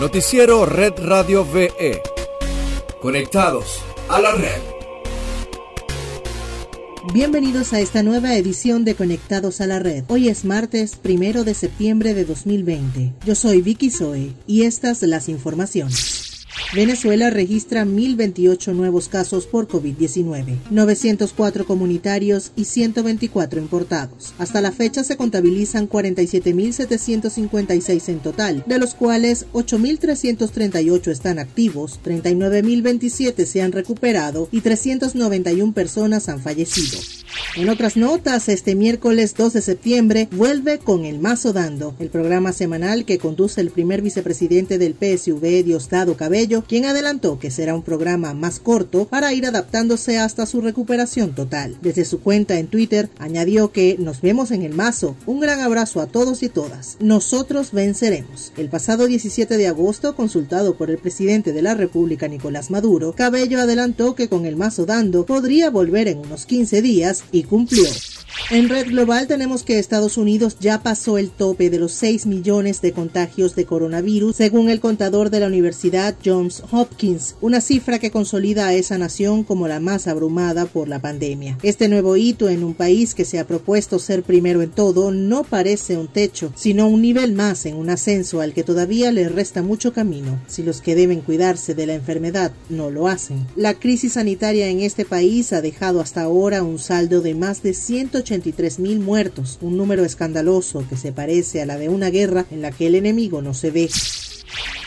Noticiero Red Radio VE. Conectados a la red. Bienvenidos a esta nueva edición de Conectados a la Red. Hoy es martes primero de septiembre de 2020. Yo soy Vicky Zoe y estas las informaciones. Venezuela registra 1.028 nuevos casos por COVID-19, 904 comunitarios y 124 importados. Hasta la fecha se contabilizan 47.756 en total, de los cuales 8.338 están activos, 39.027 se han recuperado y 391 personas han fallecido. En otras notas, este miércoles 2 de septiembre vuelve con El Mazo Dando, el programa semanal que conduce el primer vicepresidente del PSV, Diosdado Cabello, quien adelantó que será un programa más corto para ir adaptándose hasta su recuperación total. Desde su cuenta en Twitter añadió que nos vemos en El Mazo. Un gran abrazo a todos y todas. Nosotros venceremos. El pasado 17 de agosto, consultado por el presidente de la República, Nicolás Maduro, Cabello adelantó que con El Mazo Dando podría volver en unos 15 días cumplió. En red global tenemos que Estados Unidos ya pasó el tope de los 6 millones de contagios de coronavirus, según el contador de la Universidad Johns Hopkins, una cifra que consolida a esa nación como la más abrumada por la pandemia. Este nuevo hito en un país que se ha propuesto ser primero en todo no parece un techo, sino un nivel más en un ascenso al que todavía le resta mucho camino, si los que deben cuidarse de la enfermedad no lo hacen. La crisis sanitaria en este país ha dejado hasta ahora un saldo de más de 180 mil muertos, un número escandaloso que se parece a la de una guerra en la que el enemigo no se ve.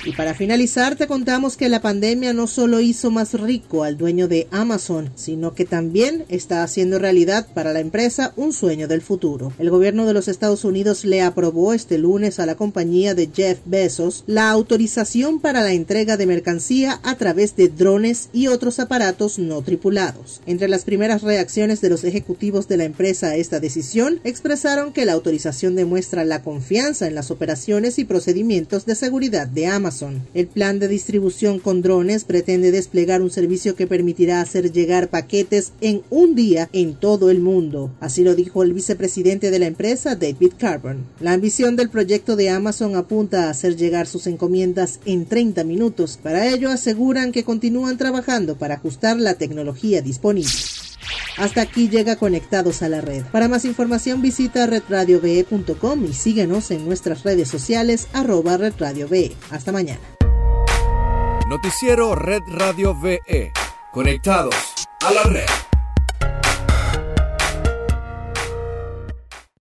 Y para finalizar te contamos que la pandemia no solo hizo más rico al dueño de Amazon, sino que también está haciendo realidad para la empresa un sueño del futuro. El gobierno de los Estados Unidos le aprobó este lunes a la compañía de Jeff Bezos la autorización para la entrega de mercancía a través de drones y otros aparatos no tripulados. Entre las primeras reacciones de los ejecutivos de la empresa a esta decisión, expresaron que la autorización demuestra la confianza en las operaciones y procedimientos de seguridad de El plan de distribución con drones pretende desplegar un servicio que permitirá hacer llegar paquetes en un día en todo el mundo. Así lo dijo el vicepresidente de la empresa, David Carbon. La ambición del proyecto de Amazon apunta a hacer llegar sus encomiendas en 30 minutos. Para ello aseguran que continúan trabajando para ajustar la tecnología disponible. Hasta aquí llega Conectados a la Red. Para más información visita redradiove.com y síguenos en nuestras redes sociales arroba redradiove. Hasta mañana. Noticiero Red Radio VE. Conectados a la red.